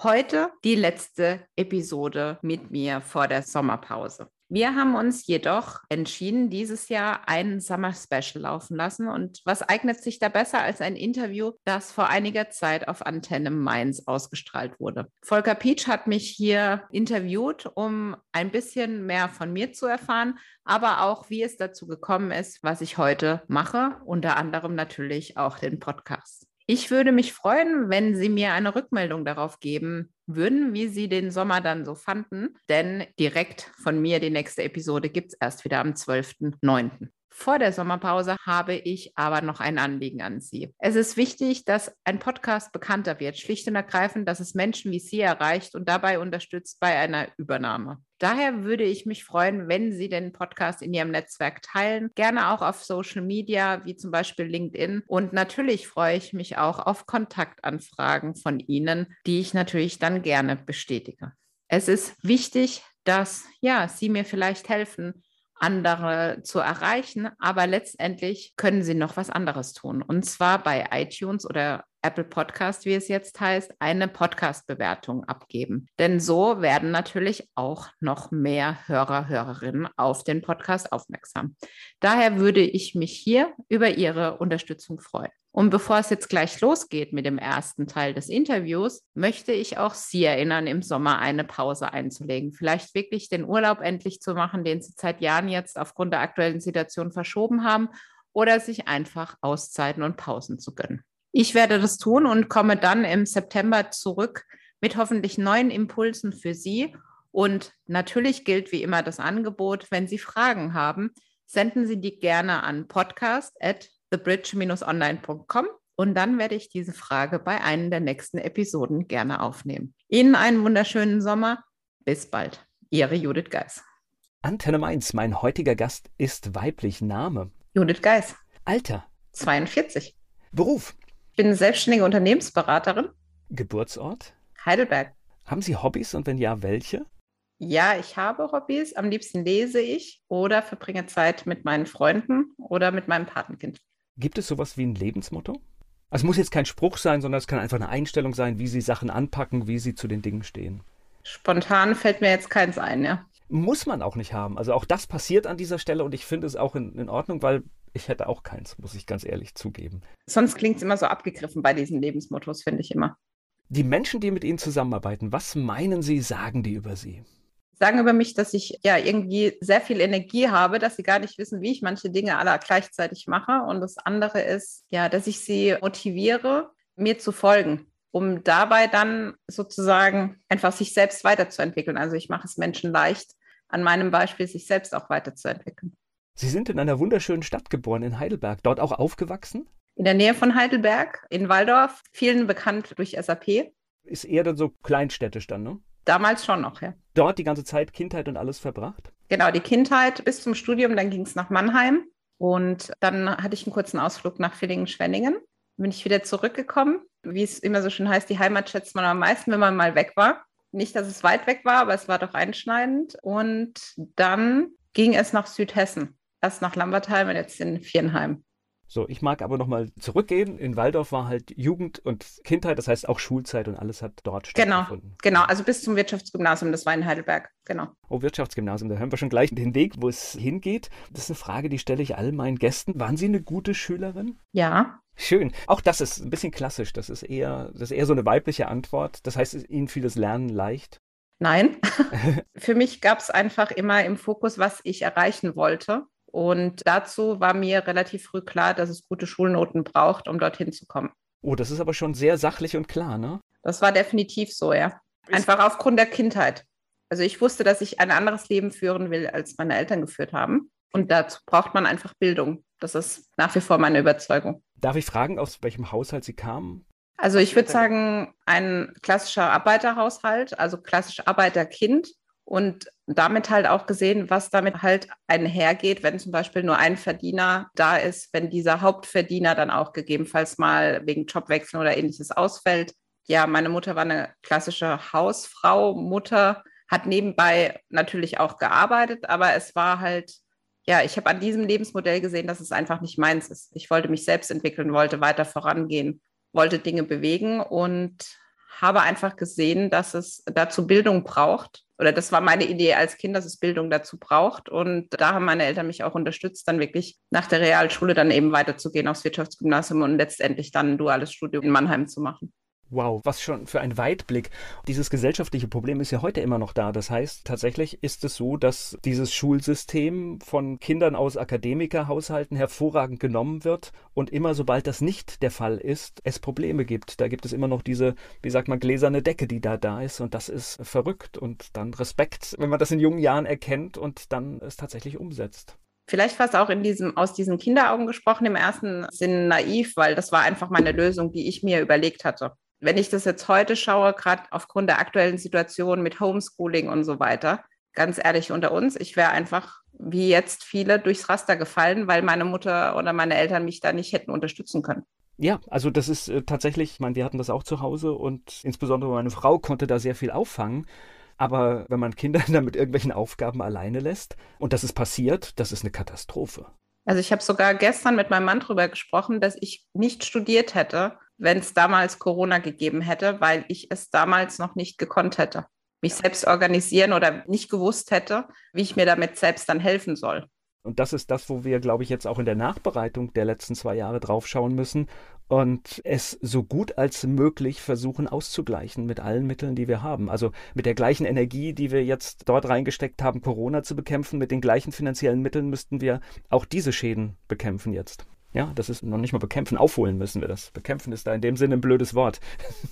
Heute die letzte Episode mit mir vor der Sommerpause. Wir haben uns jedoch entschieden, dieses Jahr ein Summer Special laufen lassen. Und was eignet sich da besser als ein Interview, das vor einiger Zeit auf Antenne Mainz ausgestrahlt wurde? Volker Pietsch hat mich hier interviewt, um ein bisschen mehr von mir zu erfahren, aber auch, wie es dazu gekommen ist, was ich heute mache, unter anderem natürlich auch den Podcast. Ich würde mich freuen, wenn Sie mir eine Rückmeldung darauf geben würden, wie Sie den Sommer dann so fanden. Denn direkt von mir die nächste Episode gibt es erst wieder am 12.09. Vor der Sommerpause habe ich aber noch ein Anliegen an Sie. Es ist wichtig, dass ein Podcast bekannter wird, schlicht und ergreifend, dass es Menschen wie Sie erreicht und dabei unterstützt bei einer Übernahme. Daher würde ich mich freuen, wenn Sie den Podcast in Ihrem Netzwerk teilen, gerne auch auf Social Media, wie zum Beispiel LinkedIn. Und natürlich freue ich mich auch auf Kontaktanfragen von Ihnen, die ich natürlich dann gerne bestätige. Es ist wichtig, dass ja, Sie mir vielleicht helfen, andere zu erreichen, aber letztendlich können sie noch was anderes tun. Und zwar bei iTunes oder Apple Podcast, wie es jetzt heißt, eine Podcast-Bewertung abgeben. Denn so werden natürlich auch noch mehr Hörer, Hörerinnen auf den Podcast aufmerksam. Daher würde ich mich hier über Ihre Unterstützung freuen. Und bevor es jetzt gleich losgeht mit dem ersten Teil des Interviews, möchte ich auch Sie erinnern, im Sommer eine Pause einzulegen. Vielleicht wirklich den Urlaub endlich zu machen, den Sie seit Jahren jetzt aufgrund der aktuellen Situation verschoben haben oder sich einfach Auszeiten und Pausen zu gönnen. Ich werde das tun und komme dann im September zurück mit hoffentlich neuen Impulsen für Sie. Und natürlich gilt wie immer das Angebot, wenn Sie Fragen haben, senden Sie die gerne an podcast@ thebridge-online.com und dann werde ich diese Frage bei einer der nächsten Episoden gerne aufnehmen. Ihnen einen wunderschönen Sommer. Bis bald. Ihre Judith Geis. Antenne Mainz, mein heutiger Gast ist weiblich. Name? Judith Geis. Alter? 42. Beruf? Ich bin selbstständige Unternehmensberaterin. Geburtsort? Heidelberg. Haben Sie Hobbys und wenn ja, welche? Ja, ich habe Hobbys. Am liebsten lese ich oder verbringe Zeit mit meinen Freunden oder mit meinem Patenkind. Gibt es sowas wie ein Lebensmotto? Also es muss jetzt kein Spruch sein, sondern es kann einfach eine Einstellung sein, wie Sie Sachen anpacken, wie Sie zu den Dingen stehen. Spontan fällt mir jetzt keins ein, ja. Muss man auch nicht haben. Also auch das passiert an dieser Stelle und ich finde es auch in, in Ordnung, weil ich hätte auch keins, muss ich ganz ehrlich zugeben. Sonst klingt es immer so abgegriffen bei diesen Lebensmottos, finde ich immer. Die Menschen, die mit Ihnen zusammenarbeiten, was meinen Sie, sagen die über Sie? Sagen über mich, dass ich ja irgendwie sehr viel Energie habe, dass sie gar nicht wissen, wie ich manche Dinge alle gleichzeitig mache. Und das andere ist, ja, dass ich sie motiviere, mir zu folgen, um dabei dann sozusagen einfach sich selbst weiterzuentwickeln. Also ich mache es Menschen leicht, an meinem Beispiel sich selbst auch weiterzuentwickeln. Sie sind in einer wunderschönen Stadt geboren, in Heidelberg, dort auch aufgewachsen? In der Nähe von Heidelberg, in Waldorf, vielen bekannt durch SAP. Ist eher dann so kleinstädtisch dann, ne? Damals schon noch, ja. Dort die ganze Zeit Kindheit und alles verbracht? Genau, die Kindheit bis zum Studium, dann ging es nach Mannheim und dann hatte ich einen kurzen Ausflug nach Villingen-Schwenningen. Bin ich wieder zurückgekommen. Wie es immer so schön heißt, die Heimat schätzt man am meisten, wenn man mal weg war. Nicht, dass es weit weg war, aber es war doch einschneidend. Und dann ging es nach Südhessen. Erst nach Lambertheim und jetzt in Viernheim. So, ich mag aber nochmal zurückgehen. In Waldorf war halt Jugend und Kindheit, das heißt auch Schulzeit und alles hat dort genau, stattgefunden. Genau, also bis zum Wirtschaftsgymnasium, das war in Heidelberg, genau. Oh, Wirtschaftsgymnasium, da hören wir schon gleich den Weg, wo es hingeht. Das ist eine Frage, die stelle ich all meinen Gästen. Waren Sie eine gute Schülerin? Ja. Schön. Auch das ist ein bisschen klassisch. Das ist eher, das ist eher so eine weibliche Antwort. Das heißt, Ihnen fiel das Lernen leicht? Nein. Für mich gab es einfach immer im Fokus, was ich erreichen wollte. Und dazu war mir relativ früh klar, dass es gute Schulnoten braucht, um dorthin zu kommen. Oh, das ist aber schon sehr sachlich und klar, ne? Das war definitiv so, ja. Einfach aufgrund der Kindheit. Also ich wusste, dass ich ein anderes Leben führen will, als meine Eltern geführt haben. Und dazu braucht man einfach Bildung. Das ist nach wie vor meine Überzeugung. Darf ich fragen, aus welchem Haushalt Sie kamen? Also ich würde sagen, ein klassischer Arbeiterhaushalt, also klassisch Arbeiterkind und damit halt auch gesehen, was damit halt einhergeht, wenn zum Beispiel nur ein Verdiener da ist, wenn dieser Hauptverdiener dann auch gegebenenfalls mal wegen Jobwechsel oder ähnliches ausfällt. Ja, meine Mutter war eine klassische Hausfrau, Mutter, hat nebenbei natürlich auch gearbeitet, aber es war halt, ja, ich habe an diesem Lebensmodell gesehen, dass es einfach nicht meins ist. Ich wollte mich selbst entwickeln, wollte weiter vorangehen, wollte Dinge bewegen und habe einfach gesehen, dass es dazu Bildung braucht. Oder das war meine Idee als Kind, dass es Bildung dazu braucht. Und da haben meine Eltern mich auch unterstützt, dann wirklich nach der Realschule dann eben weiterzugehen aufs Wirtschaftsgymnasium und letztendlich dann ein duales Studium in Mannheim zu machen. Wow, was schon für ein Weitblick. Dieses gesellschaftliche Problem ist ja heute immer noch da. Das heißt, tatsächlich ist es so, dass dieses Schulsystem von Kindern aus Akademikerhaushalten hervorragend genommen wird und immer sobald das nicht der Fall ist, es Probleme gibt. Da gibt es immer noch diese, wie sagt man, gläserne Decke, die da da ist und das ist verrückt und dann Respekt, wenn man das in jungen Jahren erkennt und dann es tatsächlich umsetzt. Vielleicht war es auch in diesem, aus diesen Kinderaugen gesprochen, im ersten Sinn naiv, weil das war einfach meine Lösung, die ich mir überlegt hatte wenn ich das jetzt heute schaue, gerade aufgrund der aktuellen Situation mit Homeschooling und so weiter, ganz ehrlich unter uns, ich wäre einfach wie jetzt viele durchs Raster gefallen, weil meine Mutter oder meine Eltern mich da nicht hätten unterstützen können. Ja, also das ist äh, tatsächlich, ich meine, wir hatten das auch zu Hause und insbesondere meine Frau konnte da sehr viel auffangen. Aber wenn man Kinder dann mit irgendwelchen Aufgaben alleine lässt und das ist passiert, das ist eine Katastrophe. Also ich habe sogar gestern mit meinem Mann darüber gesprochen, dass ich nicht studiert hätte, wenn es damals Corona gegeben hätte, weil ich es damals noch nicht gekonnt hätte, mich selbst organisieren oder nicht gewusst hätte, wie ich mir damit selbst dann helfen soll. Und das ist das, wo wir, glaube ich, jetzt auch in der Nachbereitung der letzten zwei Jahre draufschauen müssen und es so gut als möglich versuchen auszugleichen mit allen Mitteln, die wir haben. Also mit der gleichen Energie, die wir jetzt dort reingesteckt haben, Corona zu bekämpfen, mit den gleichen finanziellen Mitteln müssten wir auch diese Schäden bekämpfen jetzt. Ja, das ist noch nicht mal bekämpfen, aufholen müssen wir das. Bekämpfen ist da in dem Sinne ein blödes Wort.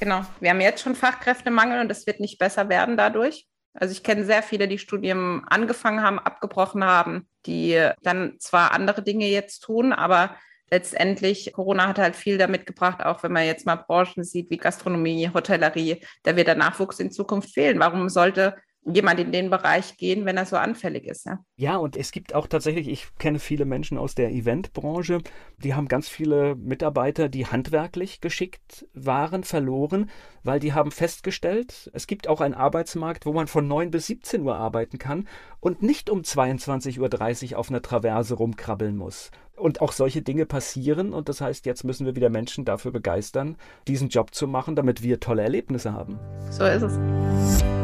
Genau, wir haben jetzt schon Fachkräftemangel und es wird nicht besser werden dadurch. Also ich kenne sehr viele, die Studien angefangen haben, abgebrochen haben, die dann zwar andere Dinge jetzt tun, aber letztendlich, Corona hat halt viel damit gebracht, auch wenn man jetzt mal Branchen sieht wie Gastronomie, Hotellerie, da wird der Nachwuchs in Zukunft fehlen. Warum sollte jemand in den Bereich gehen, wenn er so anfällig ist. Ja, ja und es gibt auch tatsächlich, ich kenne viele Menschen aus der Eventbranche, die haben ganz viele Mitarbeiter, die handwerklich geschickt waren, verloren, weil die haben festgestellt, es gibt auch einen Arbeitsmarkt, wo man von 9 bis 17 Uhr arbeiten kann und nicht um 22.30 Uhr auf einer Traverse rumkrabbeln muss. Und auch solche Dinge passieren und das heißt, jetzt müssen wir wieder Menschen dafür begeistern, diesen Job zu machen, damit wir tolle Erlebnisse haben. So ist es.